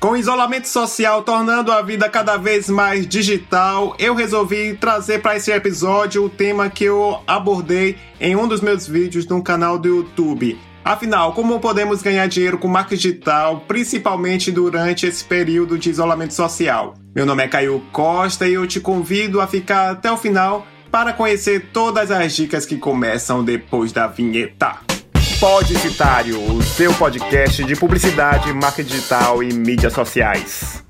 Com isolamento social tornando a vida cada vez mais digital, eu resolvi trazer para esse episódio o tema que eu abordei em um dos meus vídeos no canal do YouTube. Afinal, como podemos ganhar dinheiro com marketing digital, principalmente durante esse período de isolamento social? Meu nome é Caio Costa e eu te convido a ficar até o final para conhecer todas as dicas que começam depois da vinheta. Podicitário, o seu podcast de publicidade, marketing digital e mídias sociais.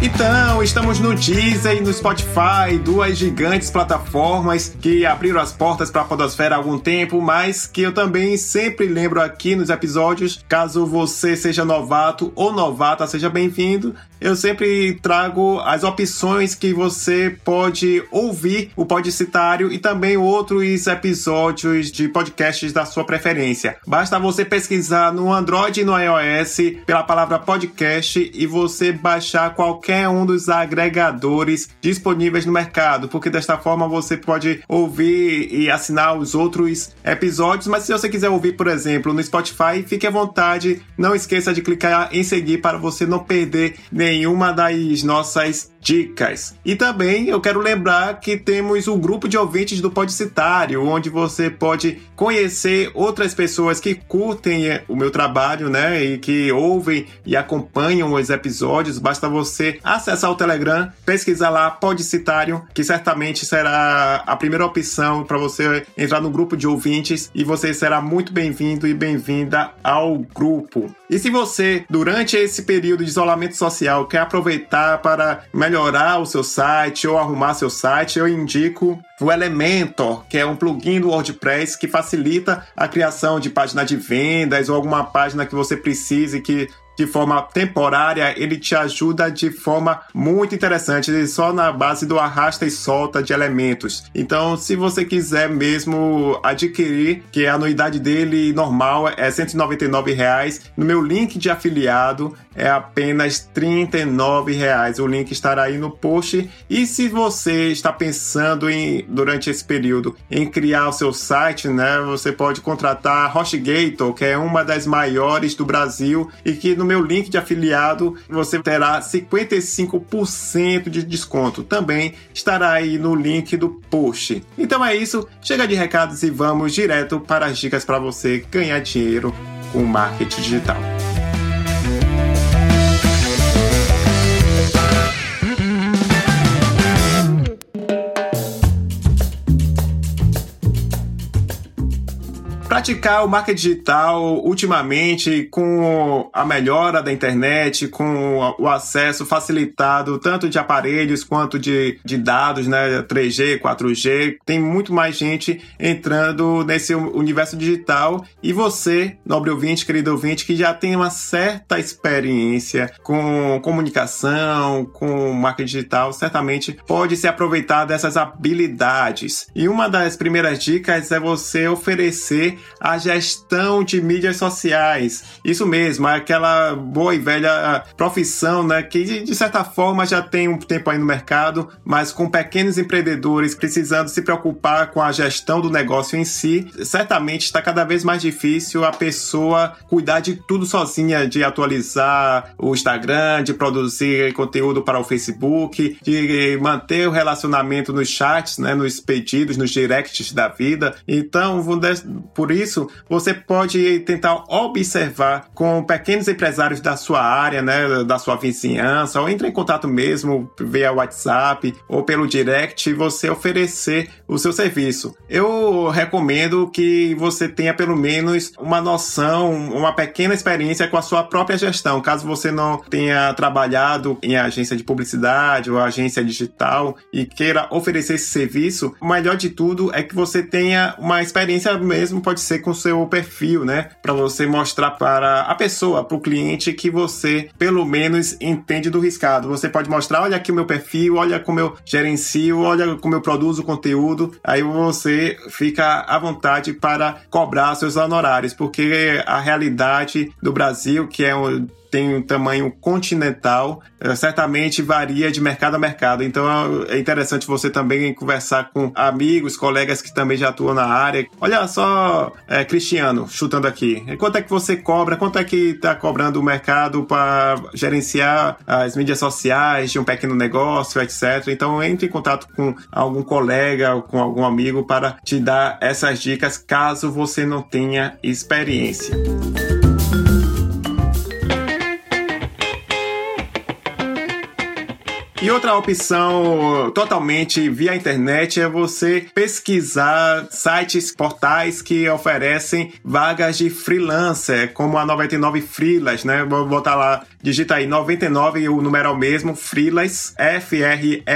Então, estamos no Deezer e no Spotify, duas gigantes plataformas que abriram as portas para a Podosfera há algum tempo, mas que eu também sempre lembro aqui nos episódios, caso você seja novato ou novata, seja bem-vindo. Eu sempre trago as opções que você pode ouvir o Podicitário e também outros episódios de podcasts da sua preferência. Basta você pesquisar no Android e no iOS pela palavra podcast e você baixar qualquer um dos agregadores disponíveis no mercado, porque desta forma você pode ouvir e assinar os outros episódios. Mas se você quiser ouvir, por exemplo, no Spotify, fique à vontade. Não esqueça de clicar em seguir para você não perder nenhuma das nossas dicas. E também eu quero lembrar que temos o grupo de ouvintes do Podcitário, onde você pode conhecer outras pessoas que curtem eh, o meu trabalho, né, e que ouvem e acompanham os episódios. Basta você acessar o Telegram, pesquisar lá Podcitário, que certamente será a primeira opção para você entrar no grupo de ouvintes e você será muito bem-vindo e bem-vinda ao grupo. E se você, durante esse período de isolamento social, quer aproveitar para melhorar o seu site ou arrumar seu site, eu indico o Elementor, que é um plugin do WordPress que facilita a criação de página de vendas ou alguma página que você precise que de forma temporária, ele te ajuda de forma muito interessante, só na base do arrasta e solta de elementos. Então, se você quiser mesmo adquirir, que a anuidade dele normal é 199 reais, no meu link de afiliado é apenas 39 reais. O link estará aí no post. E se você está pensando em durante esse período em criar o seu site, né, você pode contratar a HostGator, que é uma das maiores do Brasil e que no meu link de afiliado você terá 55% de desconto. Também estará aí no link do post. Então é isso, chega de recados e vamos direto para as dicas para você ganhar dinheiro com marketing digital. Praticar o marketing digital ultimamente com a melhora da internet, com o acesso facilitado tanto de aparelhos quanto de, de dados, né, 3G, 4G, tem muito mais gente entrando nesse universo digital. E você, nobre ouvinte, querido ouvinte, que já tem uma certa experiência com comunicação, com marketing digital, certamente pode se aproveitar dessas habilidades. E uma das primeiras dicas é você oferecer a gestão de mídias sociais. Isso mesmo, é aquela boa e velha profissão, né, que de certa forma já tem um tempo aí no mercado, mas com pequenos empreendedores precisando se preocupar com a gestão do negócio em si, certamente está cada vez mais difícil a pessoa cuidar de tudo sozinha, de atualizar o Instagram, de produzir conteúdo para o Facebook, de manter o relacionamento nos chats, né, nos pedidos, nos directs da vida. Então, por isso, você pode tentar observar com pequenos empresários da sua área, né, da sua vizinhança, ou entre em contato mesmo via WhatsApp ou pelo direct e você oferecer o seu serviço. Eu recomendo que você tenha pelo menos uma noção, uma pequena experiência com a sua própria gestão. Caso você não tenha trabalhado em agência de publicidade ou agência digital e queira oferecer esse serviço, o melhor de tudo é que você tenha uma experiência mesmo, pode ser com seu perfil, né? Para você mostrar para a pessoa, para o cliente, que você pelo menos entende do riscado. Você pode mostrar: olha aqui o meu perfil, olha como eu gerencio, olha como eu produzo conteúdo. Aí você fica à vontade para cobrar seus honorários, porque a realidade do Brasil, que é um tem um tamanho continental, é, certamente varia de mercado a mercado. Então é interessante você também conversar com amigos, colegas que também já atuam na área. Olha só, é, Cristiano, chutando aqui. Quanto é que você cobra? Quanto é que está cobrando o mercado para gerenciar as mídias sociais de um pequeno negócio, etc. Então entre em contato com algum colega, com algum amigo para te dar essas dicas caso você não tenha experiência. E outra opção totalmente via internet é você pesquisar sites, portais que oferecem vagas de freelancer, como a 99 Freelas, né? Vou botar lá, digita aí 99 e o número o mesmo, Freelas, F-R-E-E-L-A-S,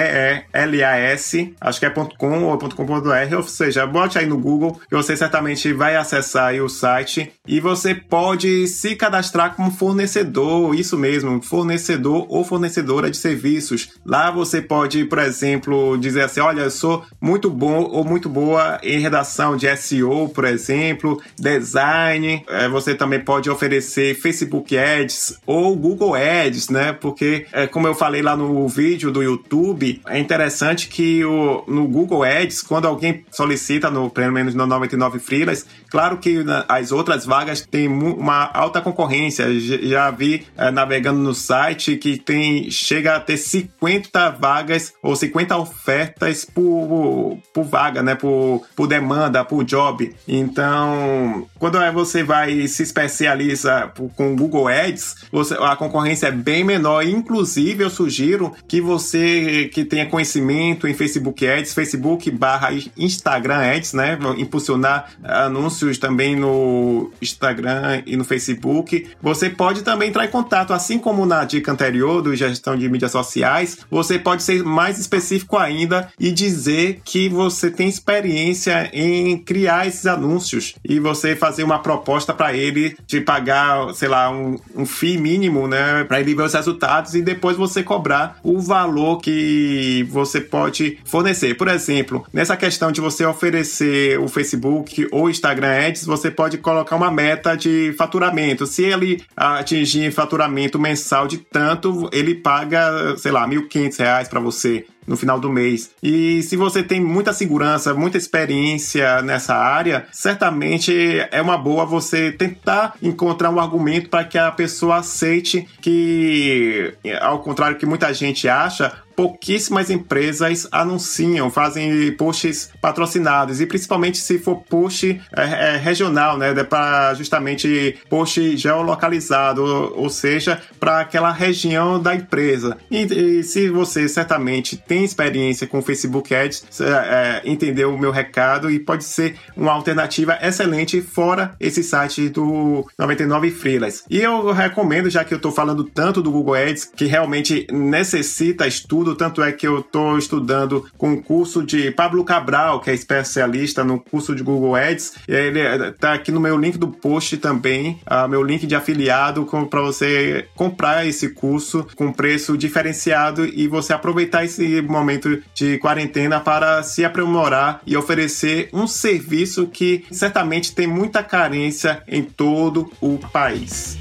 acho que é .com ou .com.br, ou seja, bote aí no Google que você certamente vai acessar o site e você pode se cadastrar como fornecedor, isso mesmo, fornecedor ou fornecedora de serviços Lá você pode, por exemplo, dizer assim: olha, eu sou muito bom ou muito boa em redação de SEO, por exemplo, design. É, você também pode oferecer Facebook Ads ou Google Ads, né? Porque, é, como eu falei lá no vídeo do YouTube, é interessante que o, no Google Ads, quando alguém solicita, no, pelo menos no 99 Freelas, claro que as outras vagas têm uma alta concorrência. Já vi é, navegando no site que tem chega a ter 50 50 vagas ou 50 ofertas por, por vaga, né? Por, por demanda, por job. Então, quando é você vai se especializa com Google Ads, você, a concorrência é bem menor. Inclusive, eu sugiro que você que tenha conhecimento em Facebook Ads, Facebook barra Instagram Ads, né? Impulsionar anúncios também no Instagram e no Facebook. Você pode também entrar em contato, assim como na dica anterior do gestão de mídias sociais, você pode ser mais específico ainda e dizer que você tem experiência em criar esses anúncios e você fazer uma proposta para ele de pagar, sei lá, um, um FII mínimo, né, para ele ver os resultados e depois você cobrar o valor que você pode fornecer. Por exemplo, nessa questão de você oferecer o Facebook ou Instagram Ads, você pode colocar uma meta de faturamento. Se ele atingir faturamento mensal de tanto, ele paga, sei lá, 1.500 reais para você no final do mês. E se você tem muita segurança, muita experiência nessa área, certamente é uma boa você tentar encontrar um argumento para que a pessoa aceite que, ao contrário que muita gente acha, pouquíssimas empresas anunciam, fazem posts patrocinados e principalmente se for post é, é, regional, né, para justamente post geolocalizado, ou, ou seja, para aquela região da empresa. E, e, se você certamente tem experiência com Facebook Ads, é, entendeu o meu recado e pode ser uma alternativa excelente fora esse site do 99 Freelas. E eu recomendo, já que eu estou falando tanto do Google Ads, que realmente necessita estudo estudo, tanto é que eu estou estudando com o curso de Pablo Cabral, que é especialista no curso de Google Ads. Ele está aqui no meu link do post também, uh, meu link de afiliado para você comprar esse curso com preço diferenciado e você aproveitar esse momento de quarentena para se aprimorar e oferecer um serviço que certamente tem muita carência em todo o país.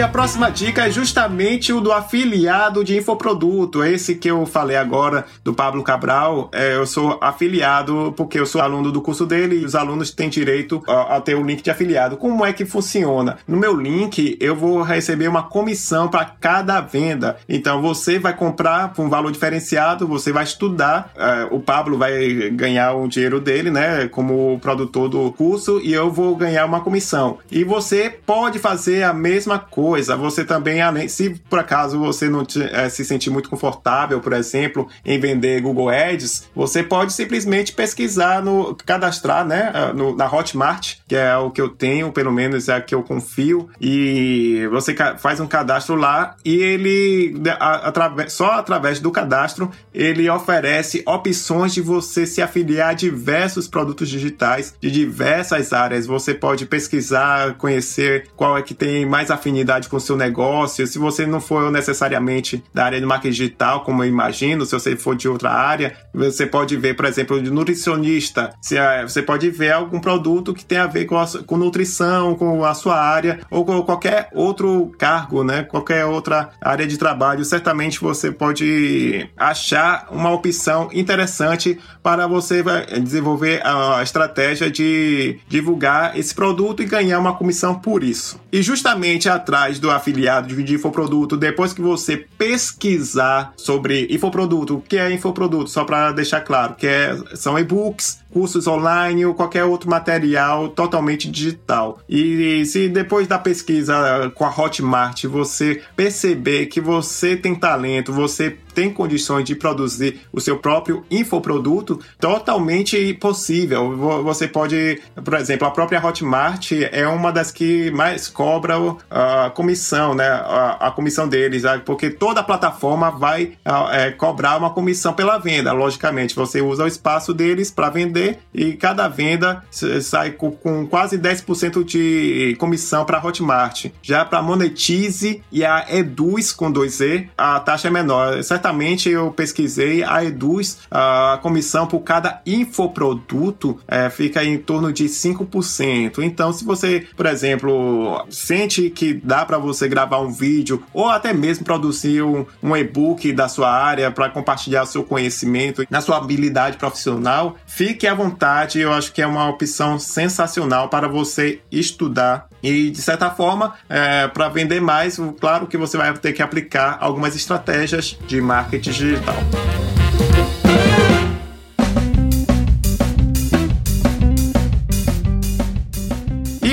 E a próxima dica é justamente o do afiliado de infoproduto. Esse que eu falei agora do Pablo Cabral. É, eu sou afiliado porque eu sou aluno do curso dele e os alunos têm direito a, a ter o link de afiliado. Como é que funciona? No meu link, eu vou receber uma comissão para cada venda. Então você vai comprar por um valor diferenciado, você vai estudar. É, o Pablo vai ganhar o dinheiro dele, né? Como produtor do curso, e eu vou ganhar uma comissão. E você pode fazer a mesma coisa coisa, você também, além, se por acaso você não te, é, se sentir muito confortável, por exemplo, em vender Google Ads, você pode simplesmente pesquisar no cadastrar, né, eh, no, na Hotmart, que é o que eu tenho, pelo menos é a que eu confio, e você faz um cadastro lá e ele através, só através do cadastro ele oferece opções de você se afiliar a diversos produtos digitais de diversas áreas. Você pode pesquisar, conhecer qual é que tem mais afinidade com o seu negócio. Se você não for necessariamente da área de marketing digital, como eu imagino, se você for de outra área, você pode ver, por exemplo, de nutricionista. É, você pode ver algum produto que tem a ver com, a, com nutrição, com a sua área, ou com qualquer outro cargo, né? Qualquer outra área de trabalho. Certamente você pode achar uma opção interessante para você desenvolver a estratégia de divulgar esse produto e ganhar uma comissão por isso. E justamente atrás do afiliado de infoproduto, depois que você pesquisar sobre infoproduto, o que é infoproduto, só para deixar claro, que é, são e-books, cursos online ou qualquer outro material totalmente digital. E se depois da pesquisa com a Hotmart você perceber que você tem talento, você tem condições de produzir o seu próprio infoproduto, totalmente possível. Você pode, por exemplo, a própria Hotmart é uma das que mais cobra a comissão, né? A, comissão deles, né? porque toda plataforma vai é, cobrar uma comissão pela venda. Logicamente, você usa o espaço deles para vender e cada venda sai com, com quase 10% de comissão para a Hotmart. Já para Monetize e a Eduz com 2E, a taxa é menor. Certamente Certamente eu pesquisei, a Eduz, a comissão por cada infoproduto é, fica em torno de 5%. Então, se você, por exemplo, sente que dá para você gravar um vídeo ou até mesmo produzir um, um e-book da sua área para compartilhar seu conhecimento na sua habilidade profissional, fique à vontade. Eu acho que é uma opção sensacional para você estudar e, de certa forma, é, para vender mais, claro que você vai ter que aplicar algumas estratégias de marketing digital.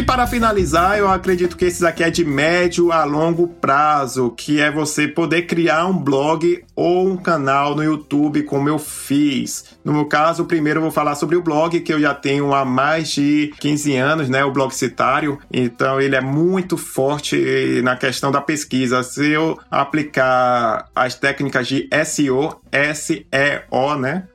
para finalizar, eu acredito que esses aqui é de médio a longo prazo, que é você poder criar um blog ou um canal no YouTube, como eu fiz. No meu caso, primeiro eu vou falar sobre o blog, que eu já tenho há mais de 15 anos, né? O blog citário. Então, ele é muito forte na questão da pesquisa. Se eu aplicar as técnicas de SEO, S-E-O, né?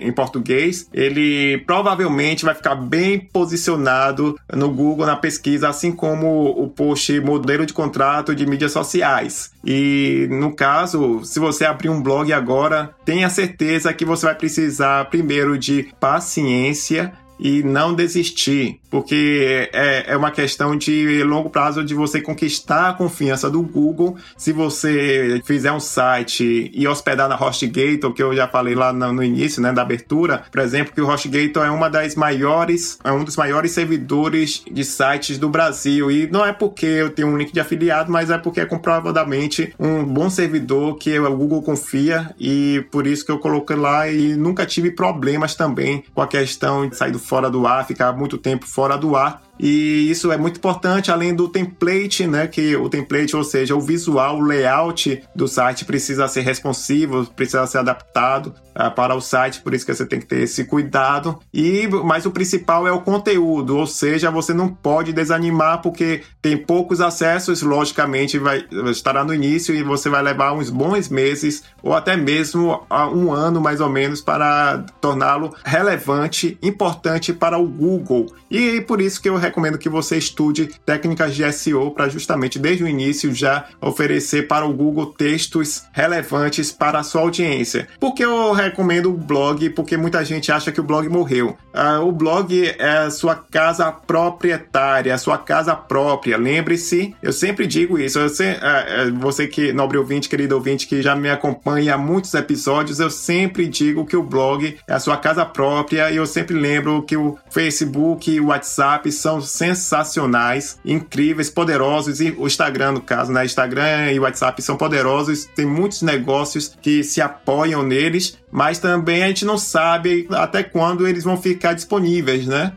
Em português, ele provavelmente vai ficar bem posicionado no Google na pesquisa, assim como o post modelo de contrato de mídias sociais. E no caso, se você abrir um blog agora, tenha certeza que você vai precisar primeiro de paciência e não desistir porque é, é uma questão de longo prazo de você conquistar a confiança do Google. Se você fizer um site e hospedar na HostGator, que eu já falei lá no, no início, né, da abertura, por exemplo, que o HostGator é uma das maiores, é um dos maiores servidores de sites do Brasil. E não é porque eu tenho um link de afiliado, mas é porque é comprovadamente um bom servidor que o Google confia e por isso que eu coloquei lá e nunca tive problemas também com a questão de sair fora do ar, ficar muito tempo fora do ar e isso é muito importante, além do template, né? Que o template, ou seja, o visual, o layout do site precisa ser responsivo, precisa ser adaptado uh, para o site, por isso que você tem que ter esse cuidado. E mas o principal é o conteúdo, ou seja, você não pode desanimar porque tem poucos acessos, logicamente vai estará no início e você vai levar uns bons meses ou até mesmo um ano mais ou menos para torná-lo relevante, importante para o Google. E por isso que eu recomendo que você estude técnicas de SEO para justamente desde o início já oferecer para o Google textos relevantes para a sua audiência. Por que eu recomendo o blog? Porque muita gente acha que o blog morreu. Uh, o blog é a sua casa proprietária, a sua casa própria. Lembre-se, eu sempre digo isso. Eu sei, uh, você que, nobre ouvinte, querido ouvinte, que já me acompanha há muitos episódios, eu sempre digo que o blog é a sua casa própria e eu sempre lembro que o Facebook e o WhatsApp são são sensacionais, incríveis, poderosos e o Instagram, no caso, né? Instagram e WhatsApp são poderosos, tem muitos negócios que se apoiam neles, mas também a gente não sabe até quando eles vão ficar disponíveis, né?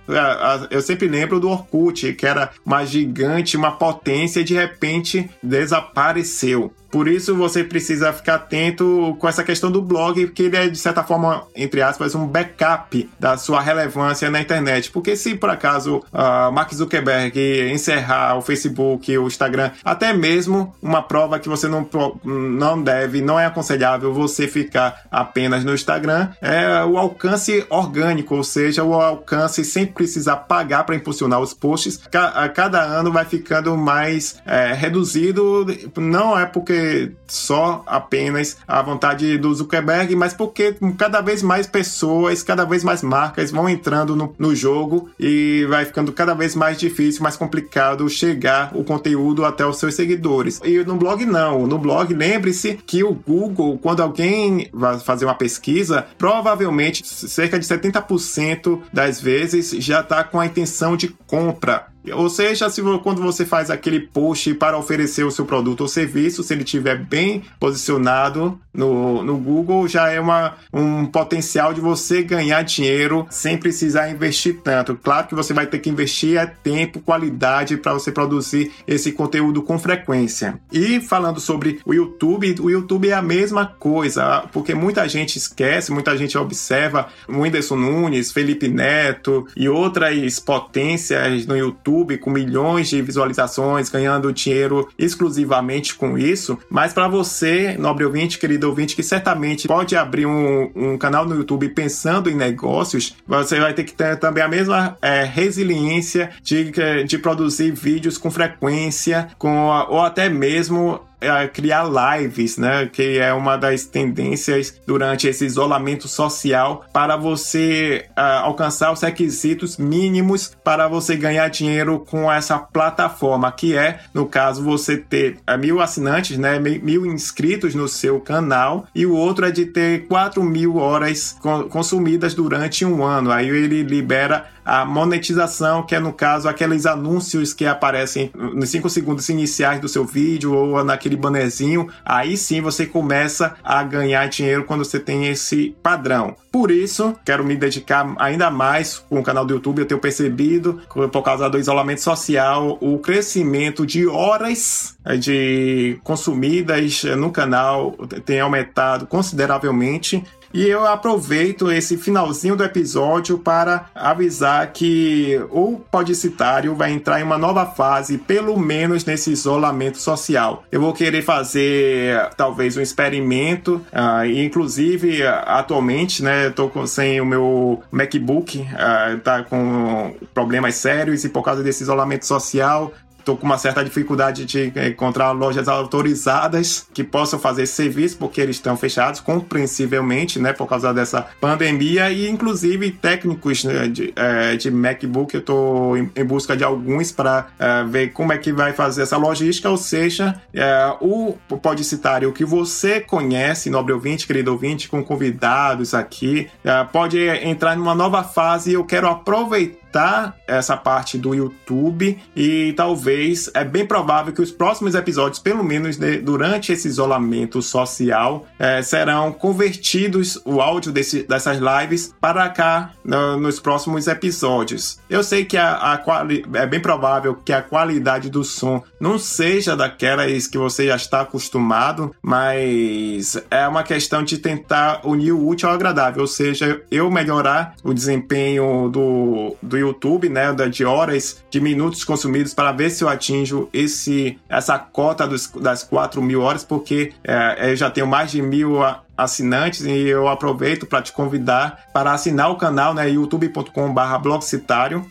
Eu sempre lembro do Orkut, que era uma gigante, uma potência e de repente desapareceu. Por isso você precisa ficar atento com essa questão do blog, porque ele é, de certa forma, entre aspas, um backup da sua relevância na internet. Porque se por acaso uh, Mark Zuckerberg encerrar o Facebook, o Instagram, até mesmo uma prova que você não, não deve, não é aconselhável você ficar apenas no Instagram é o alcance orgânico, ou seja, o alcance sem precisar pagar para impulsionar os posts. A cada ano vai ficando mais é, reduzido, não é porque só apenas a vontade do Zuckerberg, mas porque cada vez mais pessoas, cada vez mais marcas vão entrando no, no jogo e vai ficando cada vez mais difícil, mais complicado chegar o conteúdo até os seus seguidores. E no blog não, no blog lembre-se que o Google, quando alguém vai fazer uma pesquisa, provavelmente cerca de 70% das vezes já está com a intenção de compra. Ou seja, se quando você faz aquele post para oferecer o seu produto ou serviço, se ele estiver bem posicionado no, no Google, já é uma, um potencial de você ganhar dinheiro sem precisar investir tanto. Claro que você vai ter que investir é tempo, qualidade para você produzir esse conteúdo com frequência. E falando sobre o YouTube, o YouTube é a mesma coisa, porque muita gente esquece, muita gente observa o Whindersson Nunes, Felipe Neto e outras potências no YouTube YouTube com milhões de visualizações, ganhando dinheiro exclusivamente com isso. Mas para você, nobre ouvinte, querido ouvinte, que certamente pode abrir um, um, canal no YouTube pensando em negócios, você vai ter que ter também a mesma é, resiliência de, de produzir vídeos com frequência, com, ou até mesmo é, criar lives, né? Que é uma das tendências durante esse isolamento social para você uh, alcançar os requisitos mínimos para você ganhar dinheiro com essa plataforma, que é, no caso, você ter uh, mil assinantes, né? Mil inscritos no seu canal, e o outro é de ter 4 mil horas consumidas durante um ano. Aí ele libera a monetização, que é no caso aqueles anúncios que aparecem nos 5 segundos iniciais do seu vídeo ou naquele bannerzinho, aí sim você começa a ganhar dinheiro quando você tem esse padrão. Por isso, quero me dedicar ainda mais com o canal do YouTube. Eu tenho percebido, por causa do isolamento social, o crescimento de horas de consumidas no canal tem aumentado consideravelmente. E eu aproveito esse finalzinho do episódio para avisar que o Podicitário vai entrar em uma nova fase, pelo menos nesse isolamento social. Eu vou querer fazer talvez um experimento, uh, inclusive atualmente, né, com, sem o meu MacBook, uh, tá com problemas sérios e por causa desse isolamento social, estou com uma certa dificuldade de encontrar lojas autorizadas que possam fazer esse serviço, porque eles estão fechados, compreensivelmente, né, por causa dessa pandemia, e inclusive técnicos né, de, é, de MacBook, eu estou em, em, busca de alguns para é, ver como é que vai fazer essa logística, ou seja, é, o podicitário que você conhece, nobre ouvinte, querido ouvinte, com convidados aqui, pode entrar numa nova fase e eu quero aproveitar essa parte do YouTube e talvez é bem provável que os próximos episódios, pelo menos de, durante esse isolamento social, é, serão convertidos o áudio desse, dessas lives para cá no, nos próximos episódios. Eu sei que a, a quali, é bem provável que a qualidade do som não seja daquelas que você já está acostumado, mas é uma questão de tentar unir o útil ao agradável, ou seja, eu melhorar o desempenho do, do YouTube, né, de horas, de minutos consumidos para ver se eu atinjo esse, essa cota dos, das 4 mil horas, porque é, eu já tenho mais de mil assinantes e eu aproveito para te convidar para assinar o canal, né, youtube.com/barra blogcitário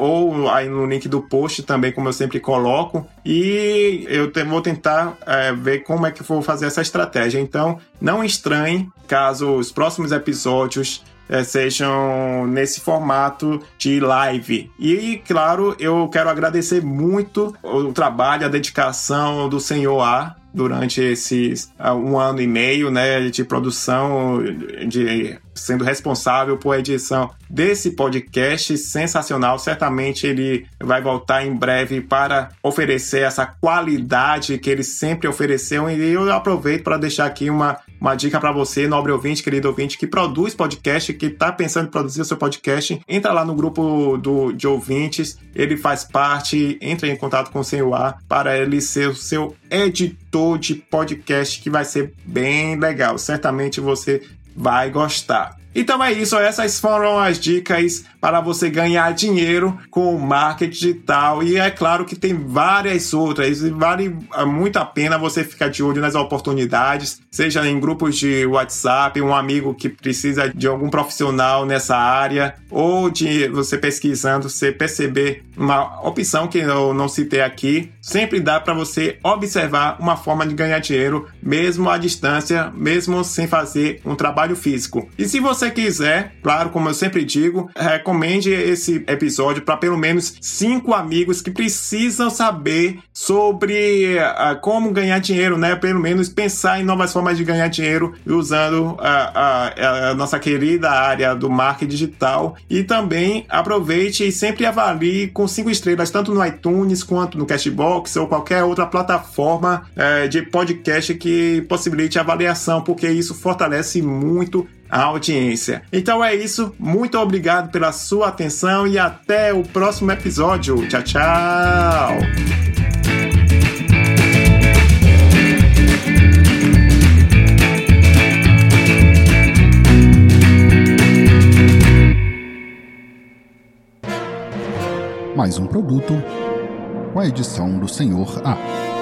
ou aí no link do post também, como eu sempre coloco. E eu te, vou tentar é, ver como é que vou fazer essa estratégia. Então, não estranhe caso os próximos episódios é, sejam nesse formato de live. E, claro, eu quero agradecer muito o trabalho, a dedicação do senhor A durante esses uh, um ano e meio né, de produção, de sendo responsável por edição desse podcast sensacional. Certamente ele vai voltar em breve para oferecer essa qualidade que ele sempre ofereceu. E eu aproveito para deixar aqui uma uma dica para você, nobre ouvinte, querido ouvinte, que produz podcast, que está pensando em produzir o seu podcast, entra lá no grupo do, de ouvintes, ele faz parte, entra em contato com o Senhor para ele ser o seu editor de podcast, que vai ser bem legal. Certamente você vai gostar. Então é isso, essas foram as dicas para você ganhar dinheiro com marketing digital. E é claro que tem várias outras, e vale muito a pena você ficar de olho nas oportunidades, seja em grupos de WhatsApp, um amigo que precisa de algum profissional nessa área, ou de você pesquisando, você perceber uma opção que eu não citei aqui. Sempre dá para você observar uma forma de ganhar dinheiro, mesmo à distância, mesmo sem fazer um trabalho físico. E se você quiser, claro, como eu sempre digo, recomende esse episódio para pelo menos cinco amigos que precisam saber sobre uh, como ganhar dinheiro, né? Pelo menos pensar em novas formas de ganhar dinheiro usando a, a, a nossa querida área do marketing digital. E também aproveite e sempre avalie com cinco estrelas, tanto no iTunes quanto no Cashbox ou qualquer outra plataforma uh, de podcast que possibilite avaliação, porque isso fortalece muito a audiência. Então é isso, muito obrigado pela sua atenção e até o próximo episódio. Tchau, tchau! Mais um produto com a edição do Senhor A.